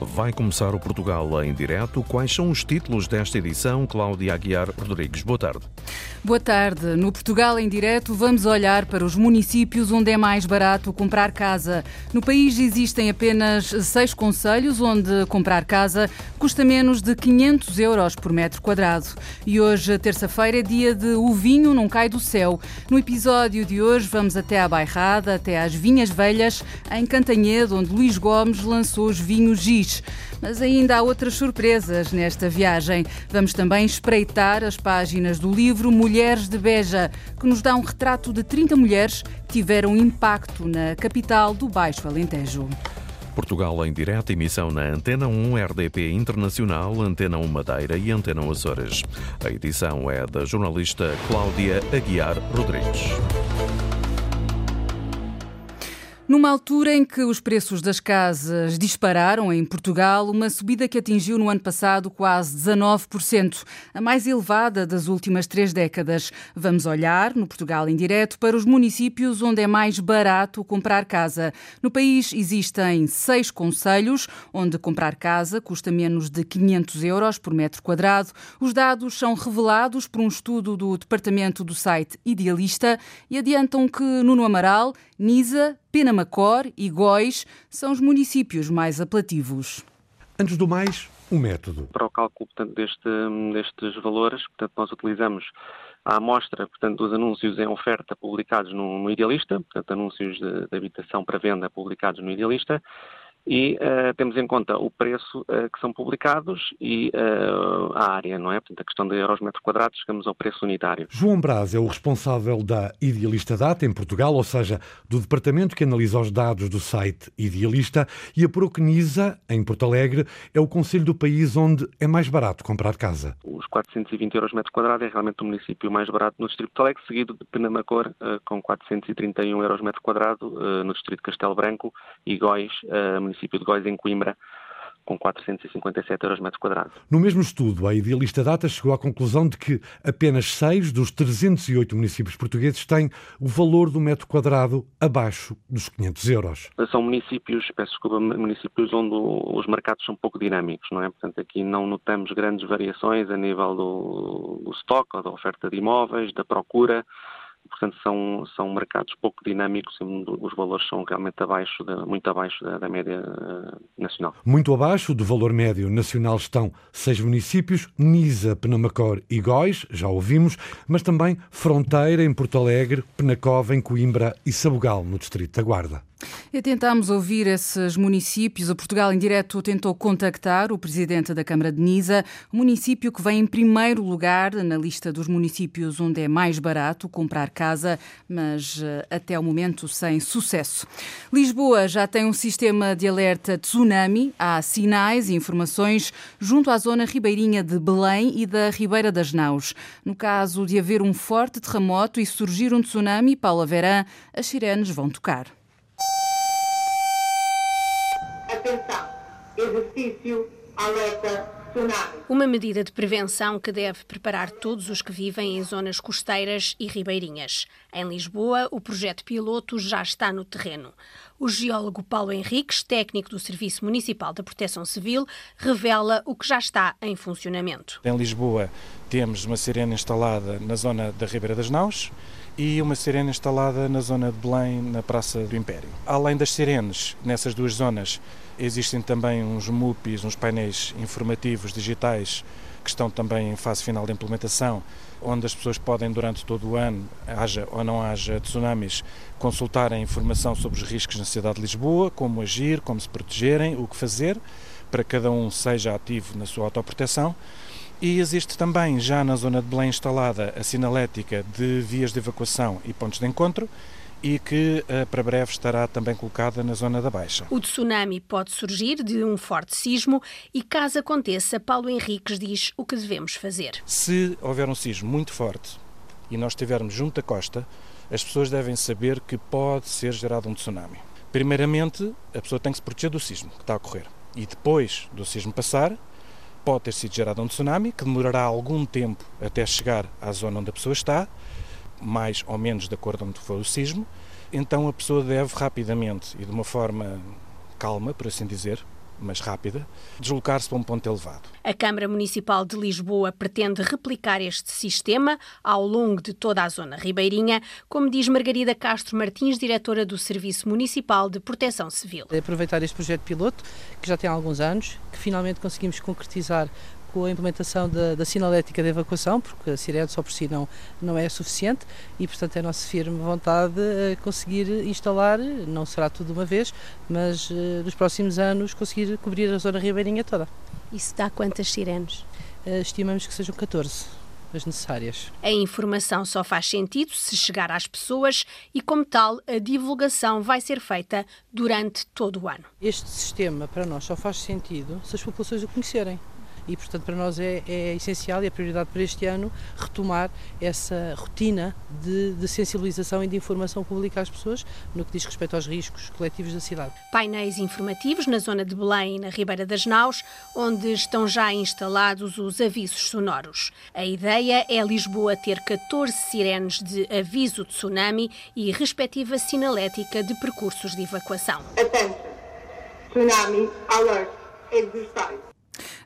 Vai começar o Portugal em direto. Quais são os títulos desta edição? Cláudia Aguiar Rodrigues, boa tarde. Boa tarde. No Portugal em direto vamos olhar para os municípios onde é mais barato comprar casa. No país existem apenas seis conselhos onde comprar casa custa menos de 500 euros por metro quadrado. E hoje, terça-feira, é dia de O Vinho Não Cai do Céu. No episódio de hoje vamos até à Bairrada, até às Vinhas Velhas, em Cantanhedo, onde Luís Gomes lançou os vinhos Giz. Mas ainda há outras surpresas nesta viagem. Vamos também espreitar as páginas do livro Mulheres de Beja, que nos dá um retrato de 30 mulheres que tiveram impacto na capital do Baixo Alentejo. Portugal em direto, emissão na Antena 1 RDP Internacional, Antena 1 Madeira e Antena 1 Açores. A edição é da jornalista Cláudia Aguiar Rodrigues. Numa altura em que os preços das casas dispararam em Portugal, uma subida que atingiu no ano passado quase 19%, a mais elevada das últimas três décadas. Vamos olhar, no Portugal em direto, para os municípios onde é mais barato comprar casa. No país existem seis conselhos onde comprar casa custa menos de 500 euros por metro quadrado. Os dados são revelados por um estudo do departamento do site Idealista e adiantam que Nuno Amaral, Nisa, Penamacor e Góis são os municípios mais apelativos. Antes do mais, o um método. Para o cálculo portanto, deste, destes valores, portanto, nós utilizamos a amostra portanto, dos anúncios em oferta publicados no, no Idealista, portanto, anúncios de, de habitação para venda publicados no Idealista, e uh, temos em conta o preço uh, que são publicados e uh, a área, não é? Portanto, a questão de euros metro quadrado, chegamos ao preço unitário. João Braz é o responsável da Idealista Data em Portugal, ou seja, do departamento que analisa os dados do site Idealista, e a Procnisa, em Porto Alegre, é o conselho do país onde é mais barato comprar casa. Os 420 euros metro quadrado é realmente o município mais barato no distrito de Porto Alegre, seguido de Penamacor, com 431 euros metro quadrado, no distrito de Castelo Branco, e Góis, município de Góis, em Coimbra, com 457 euros metro quadrado. No mesmo estudo, a Idealista Data chegou à conclusão de que apenas seis dos 308 municípios portugueses têm o valor do metro quadrado abaixo dos 500 euros. São municípios, peço desculpa, municípios onde os mercados são pouco dinâmicos, não é? Portanto, aqui não notamos grandes variações a nível do, do estoque ou da oferta de imóveis, da procura, portanto são, são mercados pouco dinâmicos e os valores são realmente abaixo, de, muito abaixo da, da, média nacional. Muito abaixo do valor médio nacional estão seis municípios, Nisa, Penamacor e Góis, já ouvimos, mas também Fronteira em Porto Alegre, Penacova em Coimbra e Sabugal no Distrito da Guarda. E tentámos ouvir esses municípios. O Portugal em Direto tentou contactar o presidente da Câmara de Nisa, município que vem em primeiro lugar na lista dos municípios onde é mais barato comprar casa, mas até o momento sem sucesso. Lisboa já tem um sistema de alerta tsunami. Há sinais e informações junto à zona ribeirinha de Belém e da Ribeira das Naus. No caso de haver um forte terremoto e surgir um tsunami, Paula Verã, as sirenes vão tocar. Atenção, exercício, alerta, tsunami. Uma medida de prevenção que deve preparar todos os que vivem em zonas costeiras e ribeirinhas. Em Lisboa, o projeto piloto já está no terreno. O geólogo Paulo Henriques, técnico do Serviço Municipal da Proteção Civil, revela o que já está em funcionamento. Em Lisboa, temos uma sirene instalada na zona da Ribeira das Naus e uma sirene instalada na zona de Belém, na Praça do Império. Além das sirenes, nessas duas zonas, existem também uns MUPIs, uns painéis informativos digitais que estão também em fase final de implementação, onde as pessoas podem, durante todo o ano, haja ou não haja tsunamis, consultarem informação sobre os riscos na cidade de Lisboa, como agir, como se protegerem, o que fazer, para que cada um seja ativo na sua autoproteção. E existe também, já na zona de Belém, instalada a sinalética de vias de evacuação e pontos de encontro, e que uh, para breve estará também colocada na zona da Baixa. O tsunami pode surgir de um forte sismo e, caso aconteça, Paulo Henriques diz o que devemos fazer. Se houver um sismo muito forte e nós estivermos junto da costa, as pessoas devem saber que pode ser gerado um tsunami. Primeiramente, a pessoa tem que se proteger do sismo que está a ocorrer. E depois do sismo passar, pode ter sido gerado um tsunami que demorará algum tempo até chegar à zona onde a pessoa está mais ou menos de acordo com onde foi o sismo, então a pessoa deve rapidamente e de uma forma calma, por assim dizer, mas rápida, deslocar-se para um ponto elevado. A Câmara Municipal de Lisboa pretende replicar este sistema ao longo de toda a zona ribeirinha, como diz Margarida Castro Martins, diretora do Serviço Municipal de Proteção Civil. Aproveitar este projeto piloto, que já tem alguns anos, que finalmente conseguimos concretizar com a implementação da, da sinalética de evacuação, porque a sirene só por si não, não é suficiente e, portanto, é a nossa firme vontade uh, conseguir instalar, não será tudo de uma vez, mas uh, nos próximos anos conseguir cobrir a zona ribeirinha toda. Isso dá quantas sirenes? Uh, estimamos que sejam 14 as necessárias. A informação só faz sentido se chegar às pessoas e, como tal, a divulgação vai ser feita durante todo o ano. Este sistema para nós só faz sentido se as populações o conhecerem e, portanto, para nós é, é essencial e a prioridade para este ano retomar essa rotina de, de, sensibilização e de informação pública às pessoas no que diz respeito aos riscos coletivos da cidade. Painéis informativos na zona de Belém e na Ribeira das Naus, onde estão já instalados os avisos sonoros. A ideia é Lisboa ter 14 sirenes de aviso de tsunami e respectiva sinalética de percursos de evacuação. Attention. Tsunami alert exercise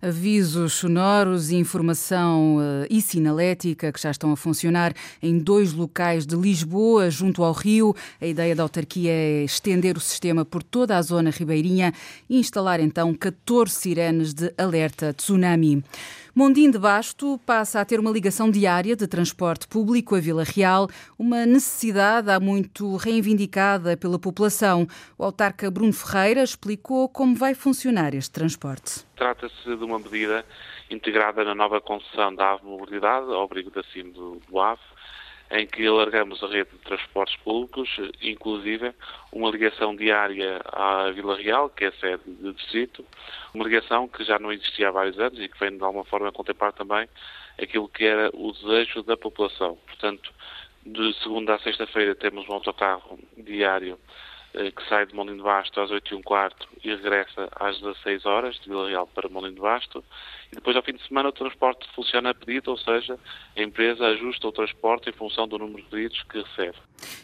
avisos sonoros informação uh, e sinalética que já estão a funcionar em dois locais de Lisboa, junto ao Rio. A ideia da autarquia é estender o sistema por toda a zona ribeirinha e instalar então 14 sirenes de alerta tsunami. Mondim de Basto passa a ter uma ligação diária de transporte público a Vila Real, uma necessidade há muito reivindicada pela população. O autarca Bruno Ferreira explicou como vai funcionar este transporte. Trata-se de uma medida integrada na nova concessão da AVE Mobilidade, ao abrigo da CIM do AVE, em que alargamos a rede de transportes públicos, inclusive uma ligação diária à Vila Real, que é sede do distrito, uma ligação que já não existia há vários anos e que vem de alguma forma contemplar também aquilo que era o desejo da população. Portanto, de segunda a sexta-feira temos um autocarro diário que sai de Molim de Basto às 8 e um quarto e regressa às 16 horas de Vila Real para Molim de Basto. E depois, ao fim de semana, o transporte funciona a pedido, ou seja, a empresa ajusta o transporte em função do número de pedidos que recebe.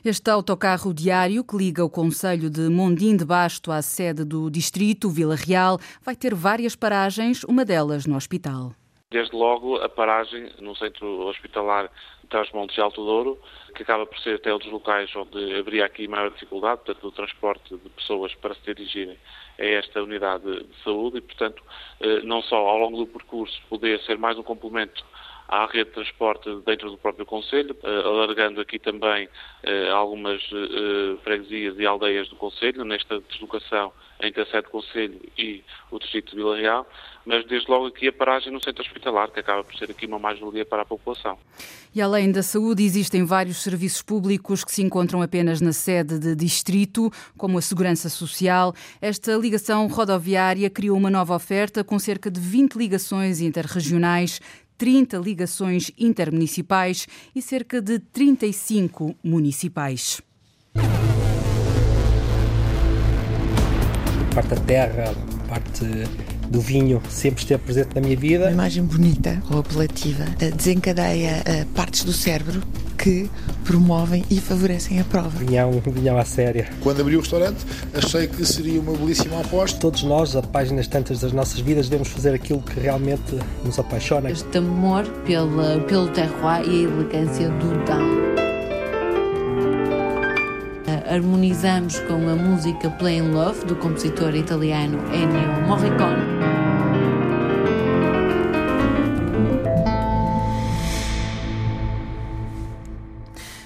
Este autocarro diário que liga o Conselho de Mondim de Basto à sede do Distrito, Vila Real, vai ter várias paragens, uma delas no hospital. Desde logo, a paragem no centro hospitalar Trás-Montes de Alto Douro, que acaba por ser até um dos locais onde haveria aqui maior dificuldade, portanto, do transporte de pessoas para se dirigirem a esta unidade de saúde e, portanto, eh, não só ao longo do percurso poder ser mais um complemento à rede de transporte dentro do próprio Conselho, eh, alargando aqui também eh, algumas freguesias e aldeias do Conselho, nesta deslocação entre a sede do Conselho e o Distrito de Vila Real, mas desde logo aqui a paragem no centro hospitalar, que acaba por ser aqui uma mais-valia para a população. E além da saúde, existem vários serviços públicos que se encontram apenas na sede de distrito, como a segurança social. Esta ligação rodoviária criou uma nova oferta com cerca de 20 ligações interregionais, 30 ligações intermunicipais e cerca de 35 municipais. parte da terra, parte do vinho sempre esteve presente na minha vida. Uma imagem bonita ou apelativa eh, desencadeia eh, partes do cérebro que promovem e favorecem a prova. Vinhão, vinhão à séria. Quando abri o restaurante, achei que seria uma belíssima aposta. Todos nós, a páginas tantas das nossas vidas, devemos fazer aquilo que realmente nos apaixona. Este amor pela, pelo terroir e a elegância do down harmonizamos com a música Plain Love do compositor italiano Ennio Morricone.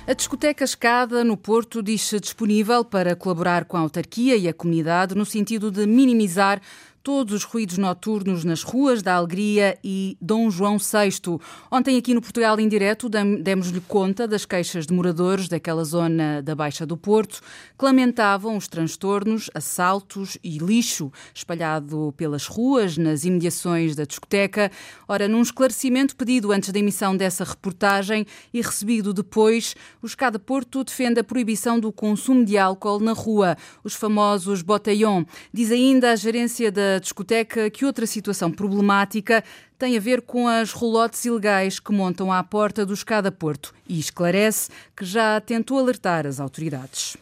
A discoteca Escada, no Porto, diz-se disponível para colaborar com a autarquia e a comunidade no sentido de minimizar todos os ruídos noturnos nas ruas da Alegria e Dom João VI. Ontem, aqui no Portugal em Direto, demos-lhe conta das queixas de moradores daquela zona da Baixa do Porto, que lamentavam os transtornos, assaltos e lixo espalhado pelas ruas, nas imediações da discoteca. Ora, num esclarecimento pedido antes da emissão dessa reportagem e recebido depois, o Escada Porto defende a proibição do consumo de álcool na rua, os famosos botellón. Diz ainda a gerência da da discoteca que outra situação problemática tem a ver com as rolotes ilegais que montam à porta do Escada Porto e esclarece que já tentou alertar as autoridades.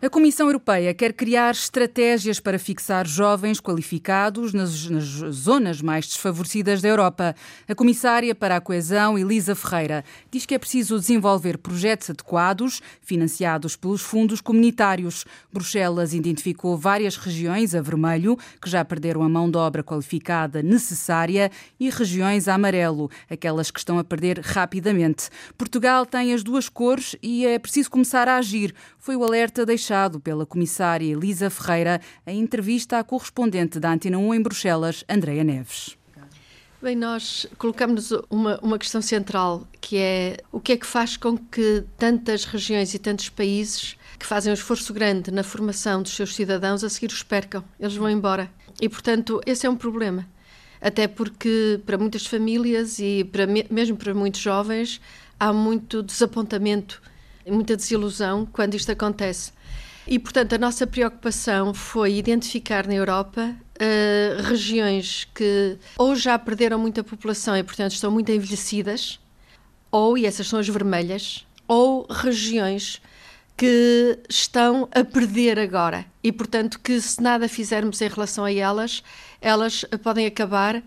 A Comissão Europeia quer criar estratégias para fixar jovens qualificados nas, nas, zonas mais desfavorecidas da Europa. A comissária para a coesão, Elisa Ferreira, diz que é preciso desenvolver projetos adequados, financiados pelos fundos comunitários. Bruxelas identificou várias regiões a vermelho, que já perderam a mão de obra qualificada necessária, e regiões a amarelo, aquelas que estão a perder rapidamente. Portugal tem as duas cores e é preciso começar a agir. Foi o alerta deixado pela comissária Elisa Ferreira em entrevista à correspondente da Antena 1 em Bruxelas, Andreia Neves. Bem, nós colocamos uma, uma questão central, que é o que é que faz com que tantas regiões e tantos países que fazem um esforço grande na formação dos seus cidadãos a seguir os percam, eles vão embora. E, portanto, esse é um problema. Até porque, para muitas famílias e para, mesmo para muitos jovens, há muito desapontamento, muita desilusão quando isto acontece. E, portanto, a nossa preocupação foi identificar na Europa uh, regiões que ou já perderam muita população e, portanto, estão muito envelhecidas, ou, e essas são as vermelhas, ou regiões que estão a perder agora. E, portanto, que se nada fizermos em relação a elas, elas podem acabar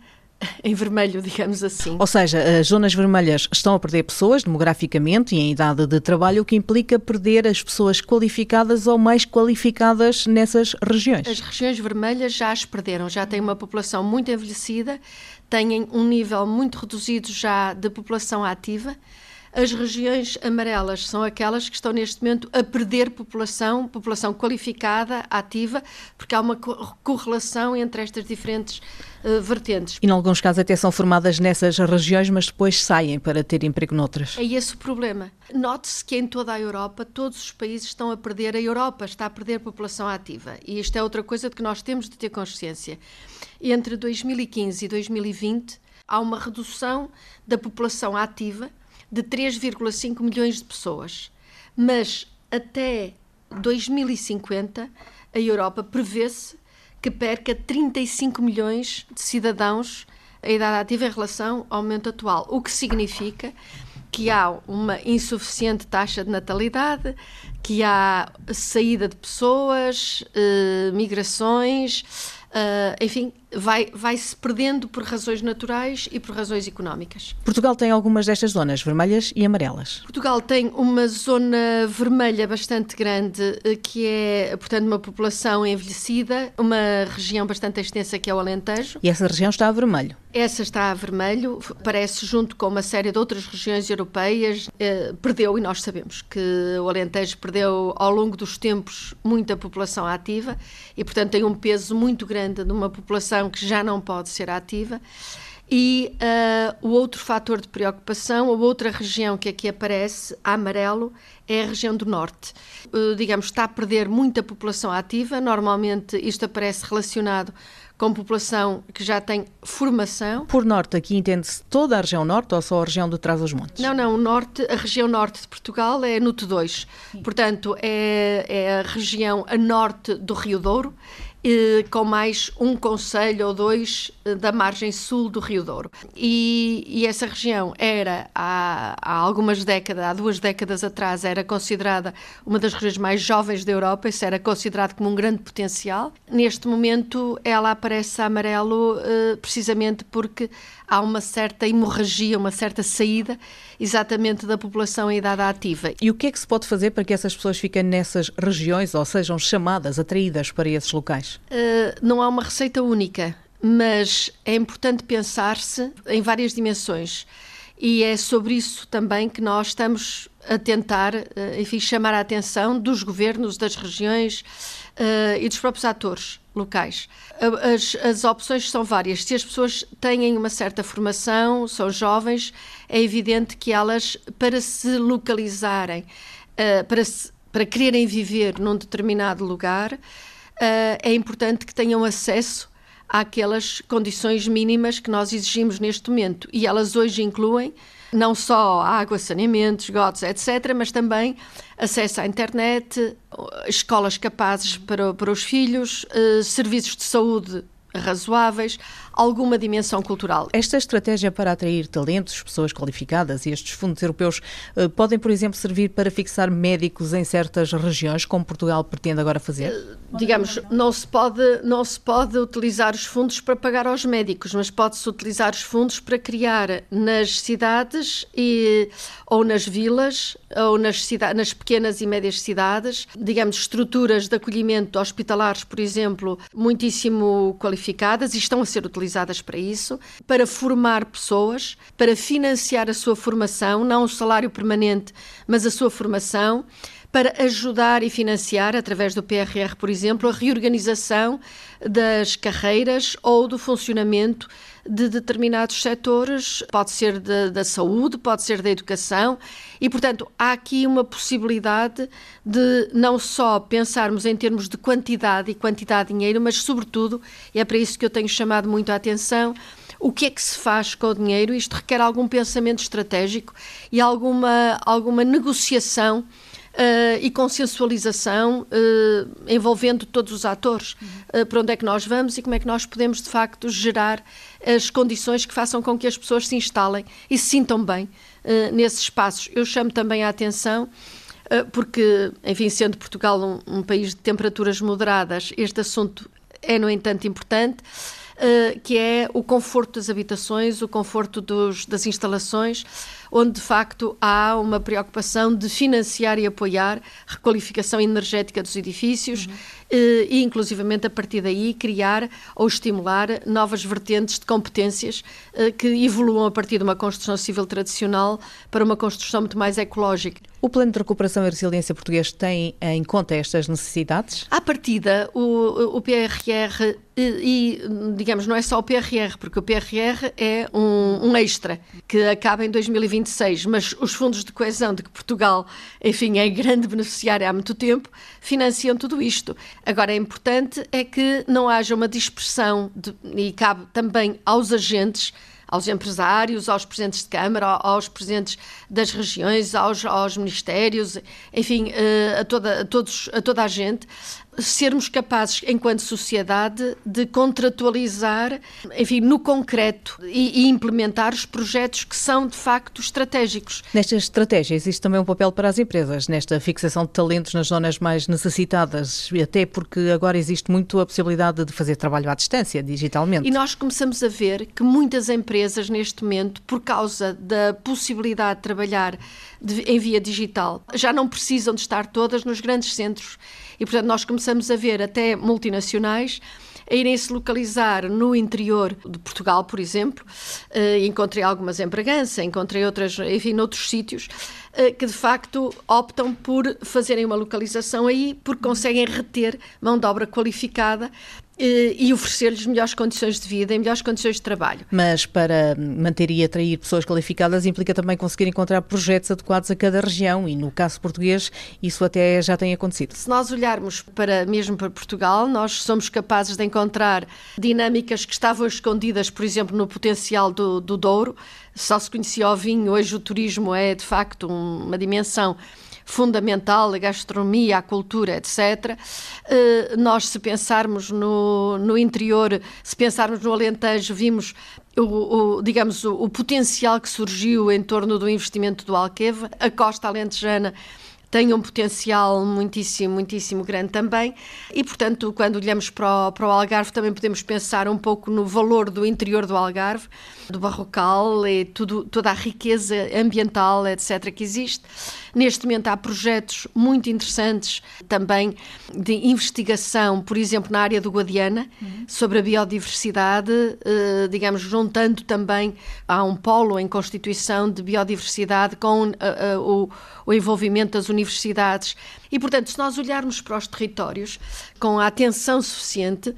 em vermelho, digamos assim. Ou seja, as zonas vermelhas estão a perder pessoas demograficamente e em idade de trabalho, o que implica perder as pessoas qualificadas ou mais qualificadas nessas regiões. As regiões vermelhas já as perderam, já têm uma população muito envelhecida, têm um nível muito reduzido já de população ativa. As regiões amarelas são aquelas que estão neste momento a perder população, população qualificada, ativa, porque há uma correlação entre estas diferentes uh, vertentes. E, em alguns casos, até são formadas nessas regiões, mas depois saem para ter emprego noutras. É esse o problema. Note-se que em toda a Europa, todos os países estão a perder, a Europa está a perder população ativa. E isto é outra coisa de que nós temos de ter consciência. Entre 2015 e 2020, há uma redução da população ativa de 3,5 milhões de pessoas. Mas até 2050, a Europa prevê-se que perca 35 milhões de cidadãos a idade ativa em relação ao momento atual, o que significa que há uma insuficiente taxa de natalidade, que há saída de pessoas, eh, migrações, uh, enfim, vai, vai se perdendo por razões naturais e por razões económicas. Portugal tem algumas destas zonas, vermelhas e amarelas. Portugal tem uma zona vermelha bastante grande, eh, que é, portanto, uma população envelhecida, uma região bastante extensa que é o Alentejo. E essa região está a vermelho? Essa está a vermelho, parece junto com uma série de outras regiões europeias, eh, perdeu, e nós sabemos que o Alentejo perdeu ao longo dos tempos muita população ativa e, portanto, tem um peso muito grande numa população que já não pode ser ativa. E uh, o outro fator de preocupação, a outra região que aqui aparece, a amarelo, é a região do norte. Uh, digamos, está a perder muita população ativa, normalmente isto aparece relacionado com população que já tem formação. Por norte, aqui entende-se toda a região norte ou só a região de Trás-os-Montes? Não, não, o norte, a região norte de Portugal é NUT 2. Portanto, é, é a região a norte do Rio Douro com mais um conselho ou dois eh, da margem sul do Rio Douro. E, e essa região era, há, há, algumas décadas, há duas décadas atrás, era considerada uma das regiões mais jovens da Europa, isso era considerado como um grande potencial. Neste momento, ela aparece amarelo eh, precisamente porque há uma certa hemorragia, uma certa saída exatamente da população em idade ativa. E o que é que se pode fazer para que essas pessoas fiquem nessas regiões ou sejam chamadas, atraídas para esses locais? Uh, não há uma receita única, mas é importante pensar-se em várias dimensões. E é sobre isso também que nós estamos a tentar, eh, enfim, chamar a atenção dos governos, das regiões uh, e dos próprios atores locais. As, as opções são várias. Se as pessoas têm uma certa formação, são jovens, é evidente que elas, para se localizarem, uh, para, se, para quererem viver num determinado lugar, é importante que tenham acesso àquelas condições mínimas que nós exigimos neste momento. E elas hoje incluem não só água, saneamento, esgotos, etc., mas também acesso à internet, escolas capazes para, para os filhos, eh, serviços de saúde razoáveis, alguma dimensão cultural. Esta estratégia para atrair talentos, pessoas qualificadas e estes fundos europeus eh, podem, por exemplo, servir para fixar médicos em certas regiões, como Portugal pretende agora fazer? Eh, digamos, não se pode, não se pode utilizar os fundos para pagar aos médicos, mas pode-se utilizar os fundos para criar nas cidades e, ou nas vilas ou nas, cidades, nas pequenas e médias cidades, digamos, estruturas de acolhimento hospitalares, por exemplo, muitíssimo qualificadas e estão a ser utilizadas utilizadas para isso, para formar pessoas, para financiar a sua formação, não o salário permanente, mas a sua formação, para ajudar e financiar, através do PRR, por exemplo, a reorganização das carreiras ou do funcionamento de determinados setores, pode ser da saúde, pode ser da educação, e, portanto, há aqui uma possibilidade de não só pensarmos em termos de quantidade e quantidade de dinheiro, mas, sobretudo, e é para isso que eu tenho chamado muito a atenção, o que é que se faz com o dinheiro? Isto requer algum pensamento estratégico e alguma, alguma negociação Uh, e consensualização uh, envolvendo todos os atores. Uh, para onde é que nós vamos e como é que nós podemos, de facto, gerar as condições que façam com que as pessoas se instalem e se sintam bem nesses espaços. Eu chamo também a atenção. Porque, enfim, sendo Portugal um, um país de temperaturas moderadas, este assunto é, no entanto, importante. Uh, que é o conforto das habitações, o conforto dos, das instalações, onde de facto há uma preocupação de financiar e apoiar a requalificação energética dos edifícios uhum. e, inclusivamente, a partir daí, criar ou estimular novas vertentes de competências eh, que evoluam a partir de uma construção civil tradicional para uma construção muito mais ecológica. O Plano de Recuperação e Resiliência português tem em conta estas necessidades? À partida, o, o PRR e, e, digamos, não é só o PRR, porque o PRR é um, um extra que acaba em 2020 2026, mas os fundos de coesão de que Portugal, enfim, é grande beneficiário há muito tempo, financiam tudo isto. Agora, é importante é que não haja uma dispersão de, e cabe também aos agentes aos empresários, aos presidentes de Câmara, aos presidentes das regiões, aos, aos ministérios, enfim, eh, a toda, a, todos, a toda a gente, sermos capazes, enquanto sociedade, de contratualizar, enfim, no concreto e, e, implementar os projetos que são, de facto, estratégicos. Nesta estratégia existe também um papel para as empresas, nesta fixação de talentos nas zonas mais necessitadas, até porque agora existe muito a possibilidade de fazer trabalho à distância, digitalmente. E nós começamos a ver que muitas empresas, neste momento, por causa da possibilidade de trabalhar de, em via digital, já não precisam de estar todas nos grandes centros e, portanto, nós começamos a ver até multinacionais a irem se localizar no interior de Portugal, por exemplo. Uh, encontrei algumas em Bragança, encontrei outras, enfim, noutros sítios, uh, que de facto optam por fazerem uma localização aí, porque conseguem reter mão de obra qualificada eh, e oferecer-lhes melhores condições de vida e melhores condições de trabalho. Mas para manter e atrair pessoas qualificadas implica também conseguir encontrar projetos adequados a cada região e no caso português isso até já tem acontecido. Se nós olharmos para mesmo para Portugal, nós somos capazes de encontrar dinâmicas que estavam escondidas, por exemplo, no potencial do, do Douro. Só se conhecia o vinho, hoje o turismo é de facto uma dimensão fundamental, a gastronomia, a cultura, etc. Eh, nós, se pensarmos no, no interior, se pensarmos no Alentejo, vimos o, o, digamos, o, o, potencial que surgiu em torno do investimento do Alqueva, a costa alentejana tem um potencial muitíssimo, muitíssimo grande também. E, portanto, quando olhamos para o, para o Algarve, também podemos pensar um pouco no valor do interior do Algarve, do barrocal e tudo, toda a riqueza ambiental, etc., que existe. Neste momento há projetos muito interessantes também de investigação, por exemplo, na área do Guadiana, uhum. sobre a biodiversidade, eh, digamos, juntando também, há um polo em constituição de biodiversidade com eh, eh, o, o envolvimento das universidades. E, portanto, se nós olharmos para os territórios com a atenção suficiente,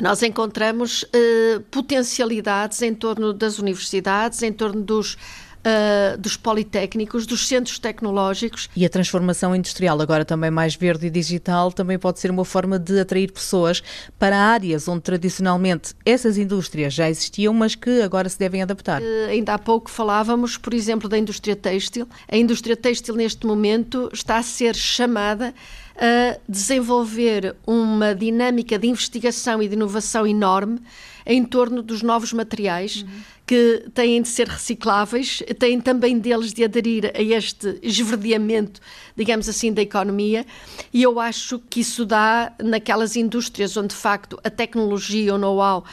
nós encontramos eh, potencialidades em torno das universidades, em torno dos uh, dos politécnicos, dos centros tecnológicos. E a transformação industrial, agora também mais verde e digital, também pode ser uma forma de atrair pessoas para áreas onde tradicionalmente essas indústrias já existiam, mas que agora se devem adaptar. Uh, ainda há pouco falávamos, por exemplo, da indústria têxtil. A indústria têxtil, neste momento, está a ser chamada a desenvolver uma dinâmica de investigação e de inovação enorme em torno dos novos materiais uhum. que têm de ser recicláveis, têm também deles de aderir a este esverdeamento, digamos assim, da economia, e eu acho que isso dá naquelas indústrias onde de facto a tecnologia, o know-how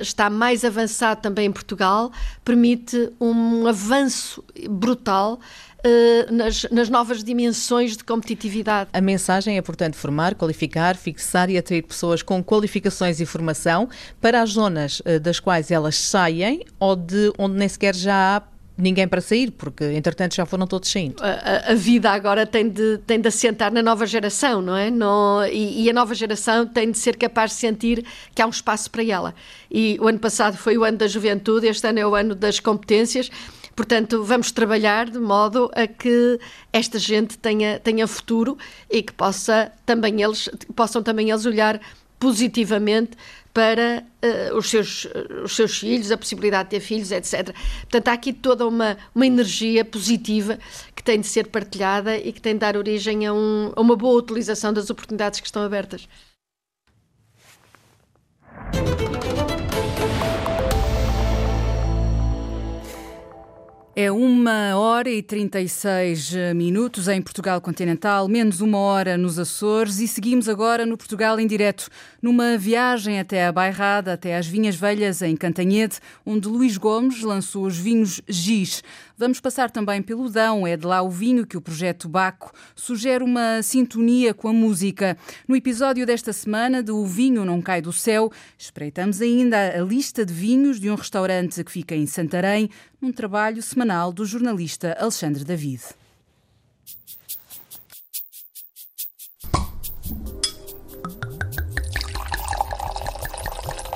está mais avançado também em Portugal, permite um avanço brutal uh, nas, nas novas dimensões de competitividade. A mensagem é, portanto, formar, qualificar, fixar e atrair pessoas com qualificações e formação para as zonas uh, das quais elas saem ou de onde nem sequer já há ninguém para sair, porque entretanto já foram todos saindo. A, a, vida agora tem de, tem de assentar na nova geração, não é? E, e, a nova geração tem de ser capaz de sentir que há um espaço para ela. E o ano passado foi o ano da juventude, este ano é o ano das competências Portanto, vamos trabalhar de modo a que esta gente tenha, tenha futuro e que possa também eles, possam também eles olhar positivamente para uh, os, seus, uh, os seus filhos, a possibilidade de ter filhos, etc. Portanto, há aqui toda uma, uma energia positiva que tem de ser partilhada e que tem de dar origem a, um, a uma boa utilização das oportunidades que estão abertas. É uma hora e 36 minutos em Portugal continental, menos uma hora nos Açores e seguimos agora no Portugal em direto, numa viagem até a Bairrada, até às Vinhas Velhas em Cantanhede, onde Luís Gomes lançou os vinhos Giz. Vamos passar também pelo Dão, é de lá o vinho que o projeto Baco sugere uma sintonia com a música. No episódio desta semana de O Vinho Não Cai do Céu, espreitamos ainda a lista de vinhos de um restaurante que fica em Santarém, num trabalho semanal do jornalista Alexandre David.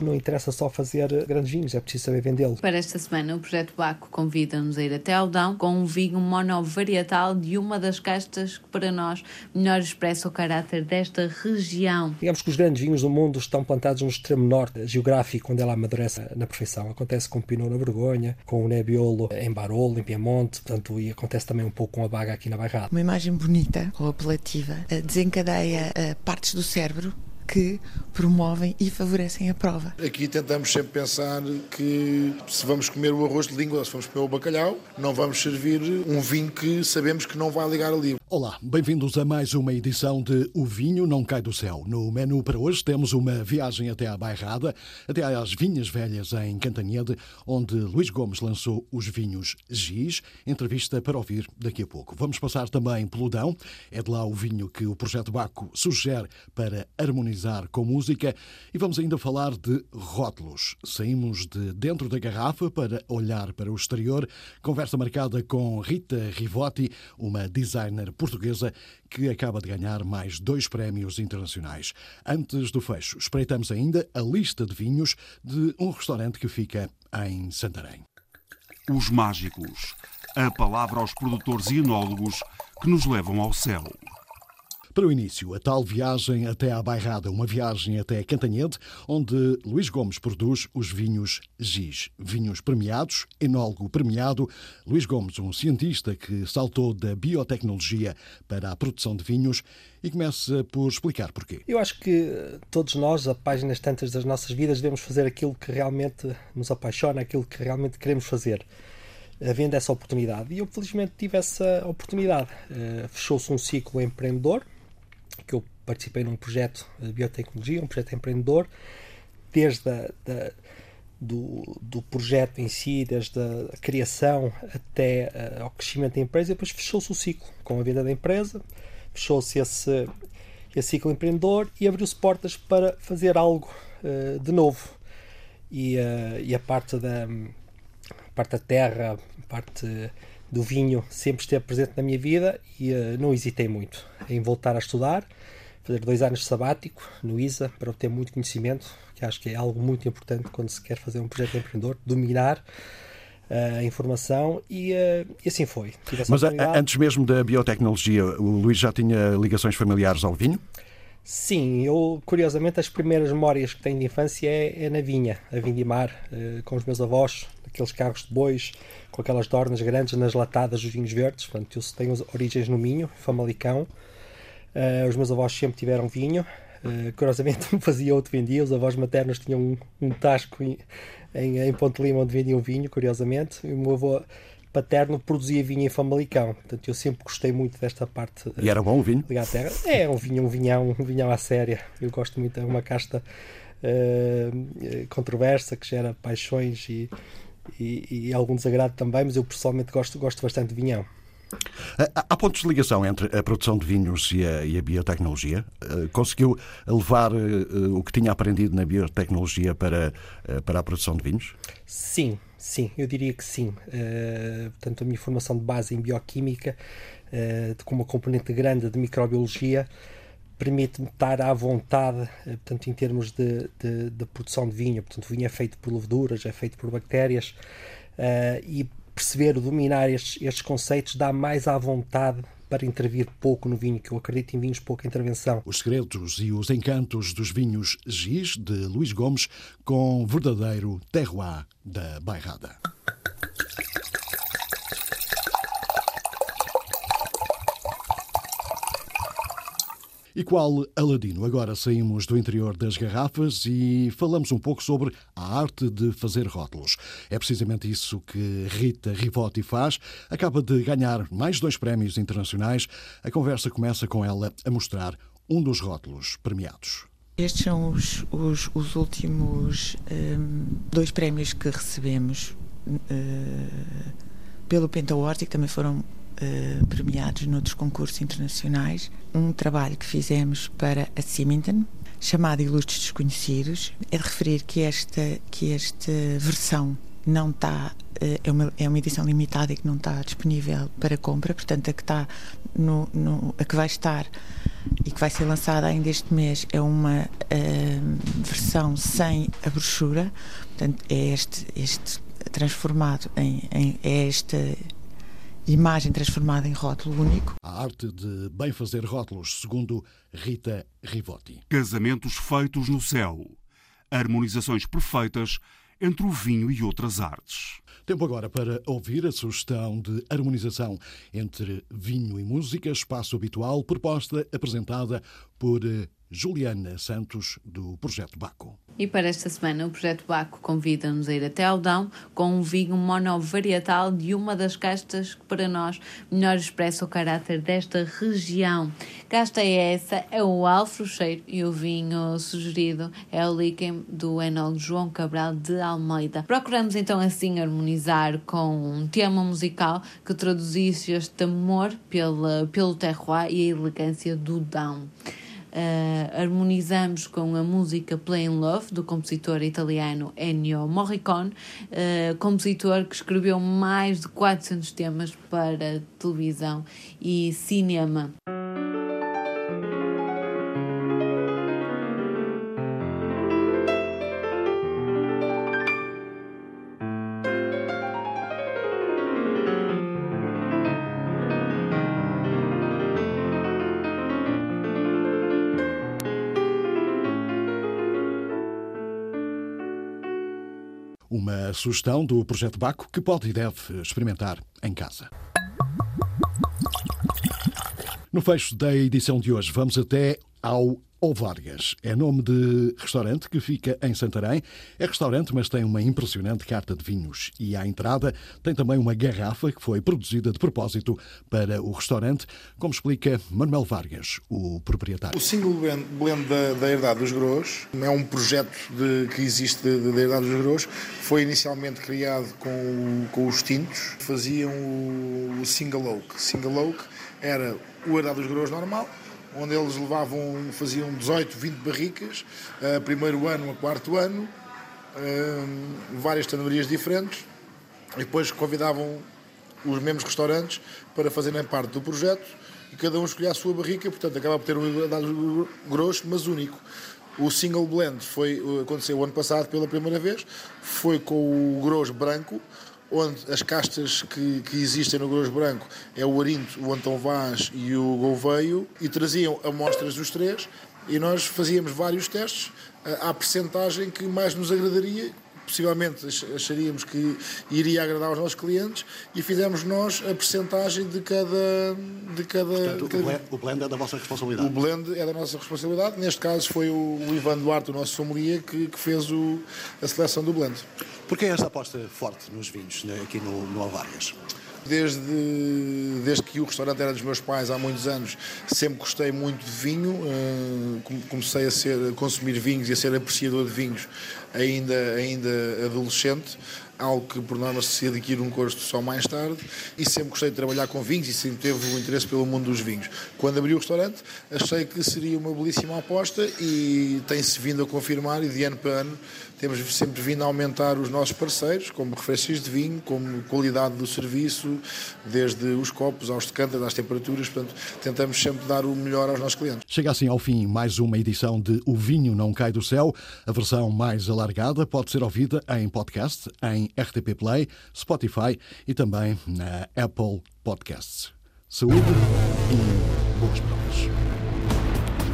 que não interessa só fazer grandes vinhos, é preciso saber vendê-lo. Para esta semana, o Projeto Baco convida-nos a ir até ao Dão com um vinho monovarietal de uma das castas que para nós melhor expressa o caráter desta região. Digamos que os grandes vinhos do mundo estão plantados no extremo norte geográfico, onde ela amadurece na perfeição. Acontece com o Pinot na Borgonha, com o Nebbiolo em Barolo, em Piemonte, portanto, e acontece também um pouco com a Baga aqui na Bairrada. Uma imagem bonita ou apelativa desencadeia eh, partes do cérebro que promovem e favorecem a prova. Aqui tentamos sempre pensar que se vamos comer o arroz de língua ou se vamos comer o bacalhau, não vamos servir um vinho que sabemos que não vai ligar ali. Olá, bem-vindos a mais uma edição de O Vinho Não Cai do Céu. No menu para hoje temos uma viagem até à Bairrada, até às Vinhas Velhas em Cantanhede, onde Luís Gomes lançou os vinhos Giz. Entrevista para ouvir daqui a pouco. Vamos passar também pelo Dão. É de lá o vinho que o Projeto Baco sugere para harmonizar com música e vamos ainda falar de rótulos. Saímos de dentro da garrafa para olhar para o exterior. Conversa marcada com Rita Rivotti, uma designer portuguesa que acaba de ganhar mais dois prémios internacionais. Antes do fecho, espreitamos ainda a lista de vinhos de um restaurante que fica em Santarém. Os mágicos. A palavra aos produtores e enólogos que nos levam ao céu. Para o início, a tal viagem até à Bairrada, uma viagem até Cantanhede, onde Luís Gomes produz os vinhos Giz. Vinhos premiados, enólogo premiado. Luís Gomes, um cientista que saltou da biotecnologia para a produção de vinhos e começa por explicar porquê. Eu acho que todos nós, a páginas tantas das nossas vidas, devemos fazer aquilo que realmente nos apaixona, aquilo que realmente queremos fazer havendo essa oportunidade. E eu, felizmente, tive essa oportunidade. Uh, Fechou-se um ciclo empreendedor, que eu participei num projeto de biotecnologia, um projeto empreendedor, desde a, da, do, do projeto em si, desde a criação até uh, ao crescimento da empresa, e depois fechou-se o ciclo com a venda da empresa, fechou-se esse, esse ciclo empreendedor e abriu-se portas para fazer algo uh, de novo. E, uh, e a parte da, a parte da terra, a parte do vinho sempre esteve presente na minha vida e uh, não hesitei muito em voltar a estudar, fazer dois anos de sabático no ISA para obter muito conhecimento, que acho que é algo muito importante quando se quer fazer um projeto empreendedor, dominar a informação e, uh, e assim foi. Mas antes mesmo da biotecnologia, o Luís já tinha ligações familiares ao vinho? Sim, eu curiosamente as primeiras memórias que tenho de infância é, é na vinha, a vindimar, com os meus avós, aqueles carros de bois, com aquelas dornas grandes nas latadas dos vinhos verdes. Portanto, eu tenho origens no Minho, Famalicão. Uh, os meus avós sempre tiveram vinho. Uh, curiosamente, um fazia, outro vendia. Os avós maternos tinham um, um tasco em, em, em Ponte Lima onde vendiam vinho, curiosamente. E o meu avô paterno produzia vinho em Famalicão. Portanto, eu sempre gostei muito desta parte. E era bom o vinho? Ligado à terra. É, um vinho, um vinhão, um vinhão à séria. Eu gosto muito, é uma casta uh, controversa que gera paixões e, e, e algum desagrado também, mas eu pessoalmente gosto, gosto bastante de vinhão. Há pontos de ligação entre a produção de vinhos e a, e a biotecnologia? Eh, conseguiu levar uh, o que tinha aprendido na biotecnologia para, uh, para a produção de vinhos? Sim, sim, eu diria que sim. Uh, portanto, a minha formação de base em bioquímica, com uma componente grande de microbiologia, permite-me estar à vontade, portanto, em termos de, de, de, produção de vinho. Portanto, o vinho é feito por leveduras, é feito por bactérias, e perceber, dominar estes, estes conceitos, dá mais à vontade para intervir pouco no vinho, que eu acredito em vinhos pouca intervenção. Os segredos e os encantos dos vinhos Giz, de Luís Gomes, com verdadeiro terroir da Bairrada. E qual Aladino? Agora saímos do interior das garrafas e falamos um pouco sobre a arte de fazer rótulos. É precisamente isso que Rita Rivotti faz. Acaba de ganhar mais dois prémios internacionais. A conversa começa com ela a mostrar um dos rótulos premiados. Estes são os, os, os últimos um, dois prémios que recebemos uh, pelo Penta Award, que também foram uh, premiados noutros concursos internacionais. Um trabalho que fizemos para a Symington, chamado Ilustres Desconhecidos. É de referir que esta, que esta versão não está eh, é uma, é uma edição limitada e que não está disponível para compra, portanto a que está no, no, a que vai estar e que vai ser lançada ainda este mês é uma uh, versão sem a brochura, portanto é este, este transformado em, em é esta imagem transformada em rótulo único. A arte de bem fazer rótulos, segundo Rita Rivotti. Casamentos feitos no céu. Harmonizações perfeitas entre o vinho e outras artes. Tempo agora para ouvir a sugestão de harmonização entre vinho e música, espaço habitual, proposta apresentada por eh, Juliana Santos, do Projeto Baco. E para esta semana, o Projeto Baco convida-nos a ir até Aldão com um vinho monovarietal de uma das castas que, para nós, melhor expressa o caráter desta região. Casta é essa, é o Alfrocheiro e o vinho sugerido é o Líquen do enólogo João Cabral de Almeida. Procuramos então assim harmonizar com um tema musical que traduzisse este amor pela, pelo terroir e a elegância do Dão. Uh, harmonizamos com a música Plain Love, do compositor italiano Ennio Morricone, uh, compositor que escreveu mais de 400 temas para televisão e cinema. Sugestão do Projeto Baco que pode e deve experimentar em casa. No fecho da edição de hoje, vamos até ao ou Vargas. É nome de restaurante que fica em Santarém. É restaurante, mas tem uma impressionante carta de vinhos. E à entrada tem também uma garrafa que foi produzida de propósito para o restaurante, como explica Manuel Vargas, o proprietário. O single blend da, da Herdade dos Gros é um projeto de, que existe da Herdade dos Gros. Foi inicialmente criado com, com os tintos. Faziam o, o single oak. Single oak era o Herdade dos Gros normal, onde eles levavam, faziam 18, 20 barricas, uh, primeiro ano a quarto ano, uh, várias tanorias diferentes, e depois convidavam os mesmos restaurantes para fazerem parte do projeto, e cada um escolhia a sua barrica, portanto acaba por ter um dado grosso, mas único. O single blend foi, aconteceu o ano passado pela primeira vez, foi com o grosso branco, onde as castas que, que, existem no grosso branco é o Arinto, o Antão Vaz e o Gouveio, e traziam amostras dos três, e nós fazíamos vários testes à percentagem que mais nos agradaria, possivelmente acharíamos que iria agradar aos nossos clientes e fizemos nós a percentagem de cada. De cada, Portanto, de cada... O blend é da vossa responsabilidade. O blend é da nossa responsabilidade. Neste caso foi o, Ivan Duarte, o nosso sommelier, que, que fez o, a seleção do blend. Porquê esta aposta forte nos vinhos né, aqui no, no Alvárias? Desde, desde que o restaurante era dos meus pais há muitos anos, sempre gostei muito de vinho. Comecei a, ser, a consumir vinhos e a ser apreciador de vinhos ainda, ainda adolescente algo que por norma se adquire um gosto só mais tarde e sempre gostei de trabalhar com vinhos e sempre teve o interesse pelo mundo dos vinhos. Quando abri o restaurante achei que seria uma belíssima aposta e tem-se vindo a confirmar e de ano para ano temos sempre vindo a aumentar os nossos parceiros, como referências de vinho, como qualidade do serviço, desde os copos aos decanters, às temperaturas, portanto tentamos sempre dar o melhor aos nossos clientes. Chega assim ao fim mais uma edição de O Vinho Não Cai do Céu. A versão mais alargada pode ser ouvida em podcast, em RTP Play, Spotify e também na Apple Podcasts. Saúde e boas provas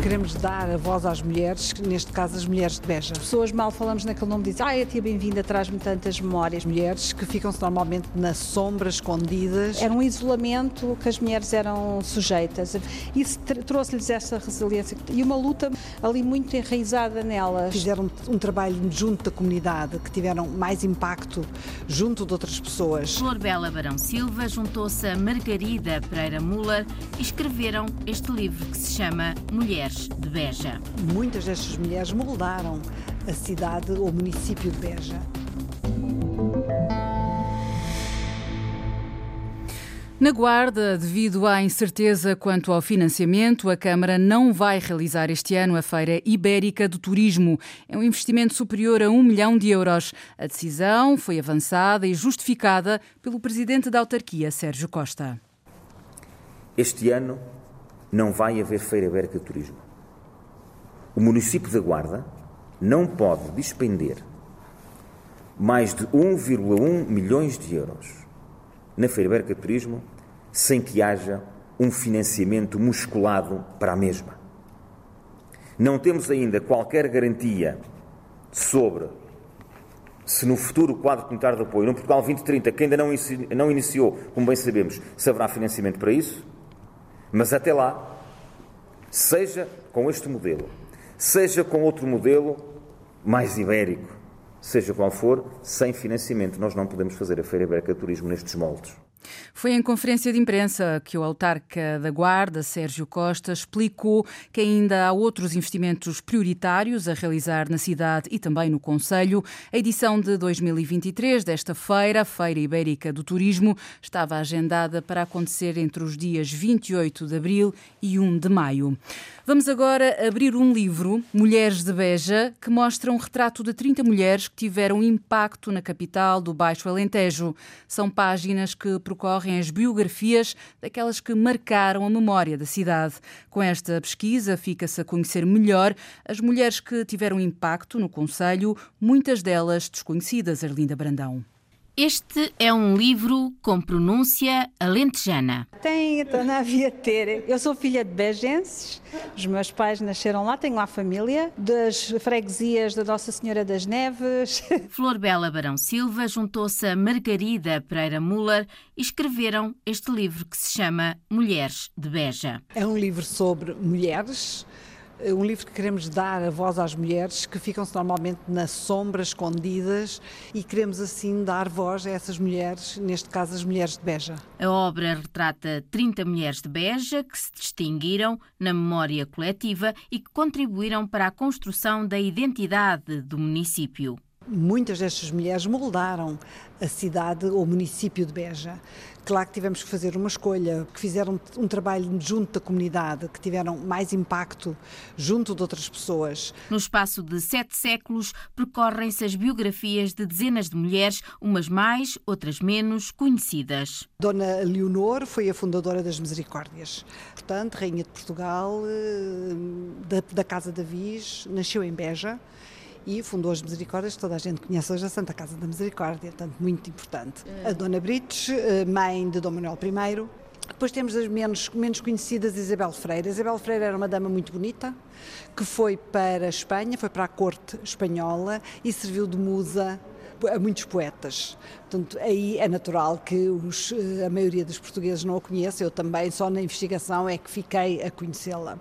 queremos dar a voz às mulheres, neste caso as mulheres de Beja. As pessoas mal falamos naquele nome dizem, ah, a tia bem-vinda traz-me tantas memórias. Mulheres que ficam-se normalmente na sombra, escondidas. Era um isolamento que as mulheres eram sujeitas. Isso trouxe-lhes essa resiliência e uma luta ali muito enraizada nelas. Fizeram um trabalho junto da comunidade, que tiveram mais impacto junto de outras pessoas. Flor Bela Barão Silva juntou-se a Margarida Pereira Muller e escreveram este livro que se chama Mulheres de Beja. Muitas destas mulheres moldaram a cidade ou município de Beja. Na Guarda, devido à incerteza quanto ao financiamento, a Câmara não vai realizar este ano a Feira Ibérica do Turismo. É um investimento superior a um milhão de euros. A decisão foi avançada e justificada pelo presidente da autarquia, Sérgio Costa. Este ano não vai haver Feira Ibérica do Turismo. O município da Guarda não pode despender mais de 1,1 milhões de euros na Feira Ibérica de Turismo sem que haja um financiamento musculado para a mesma. Não temos ainda qualquer garantia sobre se no futuro o quadro comunitário de apoio, no Portugal 2030, que ainda não iniciou, como bem sabemos, se haverá financiamento para isso, mas até lá, seja com este modelo, seja com outro modelo mais ibérico, seja qual for, sem financiamento. Nós não podemos fazer a Feira Ibérica de Turismo nestes moldes. Foi em conferência de imprensa que o autarca da Guarda, Sérgio Costa, explicou que ainda há outros investimentos prioritários a realizar na cidade e também no Conselho. A edição de 2023 desta feira, Feira Ibérica do Turismo, estava agendada para acontecer entre os dias 28 de abril e 1 de maio. Vamos agora abrir um livro, Mulheres de Beja, que mostra um retrato de 30 mulheres que tiveram impacto na capital do Baixo Alentejo. São páginas que percorrem as biografias daquelas que marcaram a memória da cidade. Com esta pesquisa, fica-se a conhecer melhor as mulheres que tiveram impacto no Conselho, muitas delas desconhecidas, Arlinda Brandão. Este é um livro com pronúncia alentejana. Tem, estou na via ter. Eu sou filha de bejenses, os meus pais nasceram lá, tenho lá família, das freguesias da Nossa Senhora das Neves. Flor Bela Barão Silva juntou-se a Margarida Pereira Muller e escreveram este livro que se chama Mulheres de Beja. É um livro sobre mulheres um livro que queremos dar a voz às mulheres que ficam-se normalmente na sombra, escondidas, e queremos assim dar voz a essas mulheres, neste caso as mulheres de Beja. A obra retrata 30 mulheres de Beja que se distinguiram na memória coletiva e que contribuíram para a construção da identidade do município. Muitas destas mulheres moldaram a cidade ou município de Beja. Claro que tivemos que fazer uma escolha, que fizeram um trabalho junto da comunidade, que tiveram mais impacto junto de outras pessoas. No espaço de sete séculos, percorrem-se as biografias de dezenas de mulheres, umas mais, outras menos conhecidas. Dona Leonor foi a fundadora das Misericórdias. Portanto, Rainha de Portugal, eh, da, da Casa da Viz, nasceu em Beja e fundou as Misericórdias, toda a gente conhece hoje a Santa Casa da Misericórdia, portanto, muito importante. A Dona Brites, eh, mãe de Dom Manuel I. Depois temos as menos, menos conhecidas, Isabel Freire. Isabel Freire era uma dama muito bonita, que foi para a Espanha, foi para a corte espanhola e serviu de musa a muitos poetas. Portanto, aí é natural que os, eh, a maioria dos portugueses não a conheça, eu também, só na investigação é que fiquei a conhecê-la.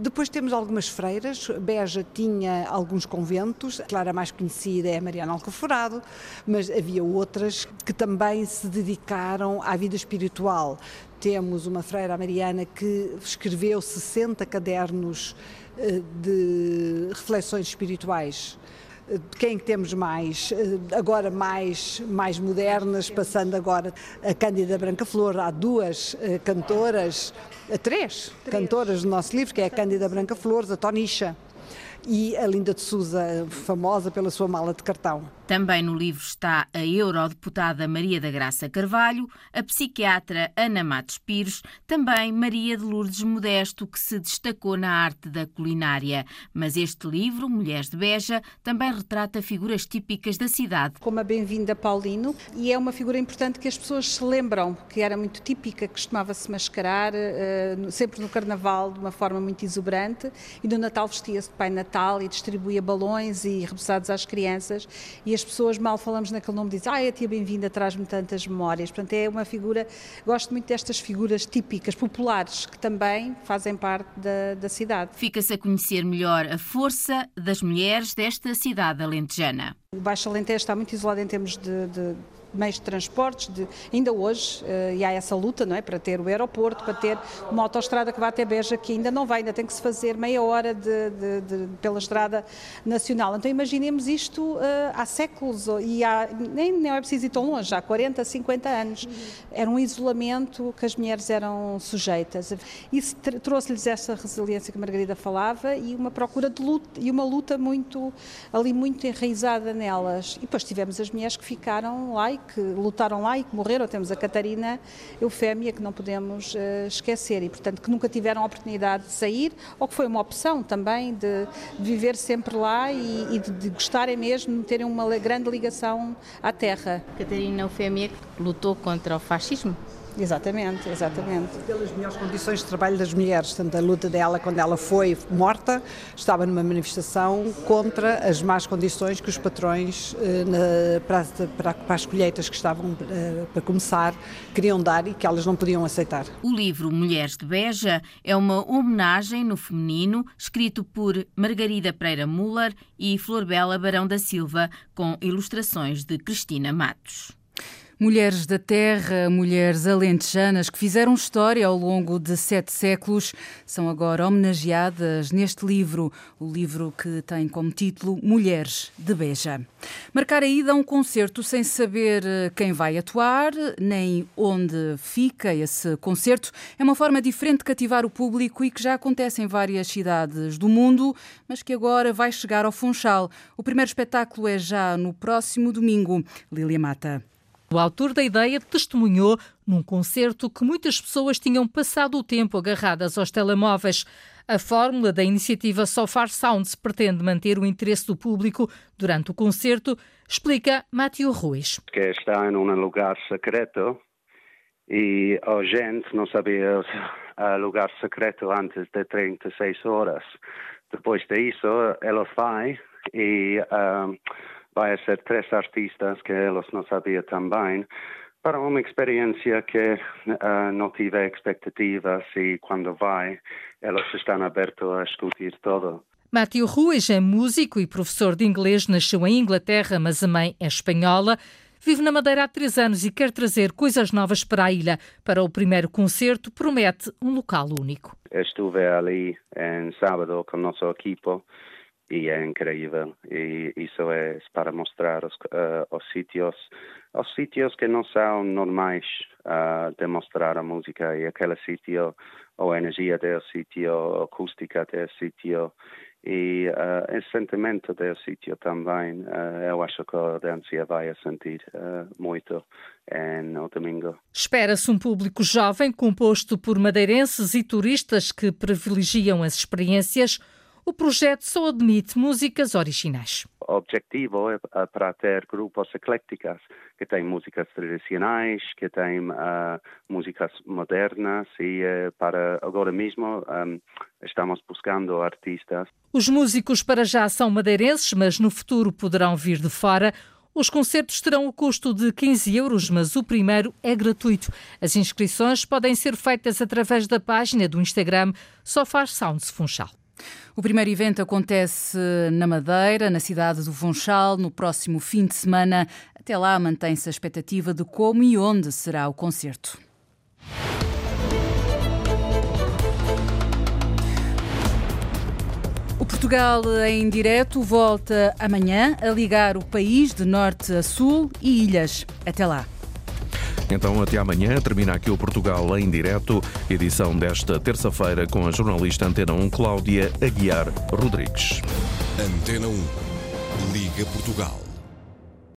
Depois temos algumas freiras. Beja tinha alguns conventos. Claro, a mais conhecida é a Mariana Alcoforado, mas havia outras que também se dedicaram à vida espiritual. Temos uma freira Mariana que escreveu 60 cadernos eh, de reflexões espirituais quem temos mais, eh, agora mais, mais modernas, passando agora a Cândida Branca Flor, há duas eh, cantoras, três, três cantoras do nosso livro, que é a Cândida Branca Flores, a Tonicha e a Linda de Souza, famosa pela sua mala de cartão. Também no livro está a eurodeputada Maria da Graça Carvalho, a psiquiatra Ana Matos Pires, também Maria de Lourdes Modesto, que se destacou na arte da culinária. Mas este livro, Mulheres de Beja, também retrata figuras típicas da cidade. Como a Bem-vinda Paulino, e é uma figura importante que as pessoas se lembram, que era muito típica, costumava-se mascarar, uh, sempre no Carnaval, de uma forma muito exuberante, e no Natal vestia-se de Pai Natal e distribuía balões e repousados às crianças. E as pessoas mal falamos naquele nome dizem, ah, a tia bem-vinda traz-me tantas memórias. Portanto, é uma figura, gosto muito destas figuras típicas, populares, que também fazem parte da, da cidade. Fica-se a conhecer melhor a força das mulheres desta cidade alentejana. O Baixo Alentejo está muito isolado em termos de, de meios de transportes, de, ainda hoje, uh, e há essa luta não é, para ter o aeroporto, para ter uma autoestrada que vá até Beja, que ainda não vai, ainda tem que se fazer meia hora de, de, pela estrada nacional. Então imaginemos isto uh, há séculos, e há, nem, nem é preciso ir tão longe, há 40, 50 anos. Era um isolamento que as mulheres eram sujeitas. Isso trouxe-lhes essa resiliência que a Margarida falava e uma procura de luta, e uma luta muito, ali muito enraizada nelas. E depois tivemos as mulheres que ficaram lá e que lutaram lá e que morreram. Temos a Catarina Eufémia, que não podemos uh, esquecer, e portanto que nunca tiveram a oportunidade de sair, ou que foi uma opção também de, de viver sempre lá e, e de, de, gostarem mesmo, de terem uma grande ligação à terra. Catarina Eufémia lutou contra o fascismo. Exatamente, exatamente. Pelas melhores condições de trabalho das mulheres, tanto a luta dela quando ela foi morta, estava numa manifestação contra as más condições que os patrões eh, na, para, para, para, as colheitas que estavam eh, para começar queriam dar e que elas não podiam aceitar. O livro Mulheres de Beja é uma homenagem no feminino, escrito por Margarida Pereira Muller e Flor Bela Barão da Silva, com ilustrações de Cristina Matos. Mulheres da terra, mulheres alentejanas que fizeram história ao longo de sete séculos, são agora homenageadas neste livro, o livro que tem como título Mulheres de Beja. Marcar a ida a um concerto sem saber eh, quem vai atuar, nem onde fica esse concerto, é uma forma diferente de cativar o público e que já acontece em várias cidades do mundo, mas que agora vai chegar ao Funchal. O primeiro espetáculo é já no próximo domingo. Lilia Mata. O autor da ideia testemunhou num concerto que muitas pessoas tinham passado o tempo agarradas aos telemóveis. A fórmula da iniciativa So Far Sounds pretende manter o interesse do público durante o concerto, explica Matthew Ruiz. Que está em um lugar secreto e a gente não sabia o lugar secreto antes de 36 horas. Depois disso, ela vai e um, vai ser três artistas que eles não sabiam também, para uma experiência que uh, não tive expectativas e quando vai, eles estão abertos a escutar tudo. Matthew Ruiz é músico e professor de inglês, nasceu em Inglaterra, mas a mãe é espanhola. Vive na Madeira há três anos e quer trazer coisas novas para a ilha. Para o primeiro concerto, promete um local único. Estive ali em sábado com o nosso equipo e é incrível. E isso é para mostrar os, uh, os sítios, os sítios que não são normais uh, de mostrar a música e aquele sítio, a energia do sítio, a acústica do sítio e uh, esse sentimento do sítio também, uh, eu acho que a dança vai sentir uh, muito no domingo. Espera-se um público jovem composto por madeirenses e turistas que privilegiam as experiências o projeto só admite músicas originais. O objetivo é para ter grupos ecléticos que têm músicas tradicionais, que têm uh, músicas modernas e uh, para agora mesmo um, estamos buscando artistas. Os músicos para já são madeirenses, mas no futuro poderão vir de fora. Os concertos terão o custo de 15 euros, mas o primeiro é gratuito. As inscrições podem ser feitas através da página do Instagram Só Faz Sounds Funchal. O primeiro evento acontece na Madeira, na cidade do Funchal, no próximo fim de semana. Até lá mantém-se a expectativa de como e onde será o concerto. O Portugal em direto volta amanhã a ligar o país de norte a sul e ilhas. Até lá. Então, até amanhã. Termina aqui o Portugal em direto, edição desta terça-feira com a jornalista Antena 1, Cláudia Aguiar Rodrigues. Antena 1, Liga Portugal.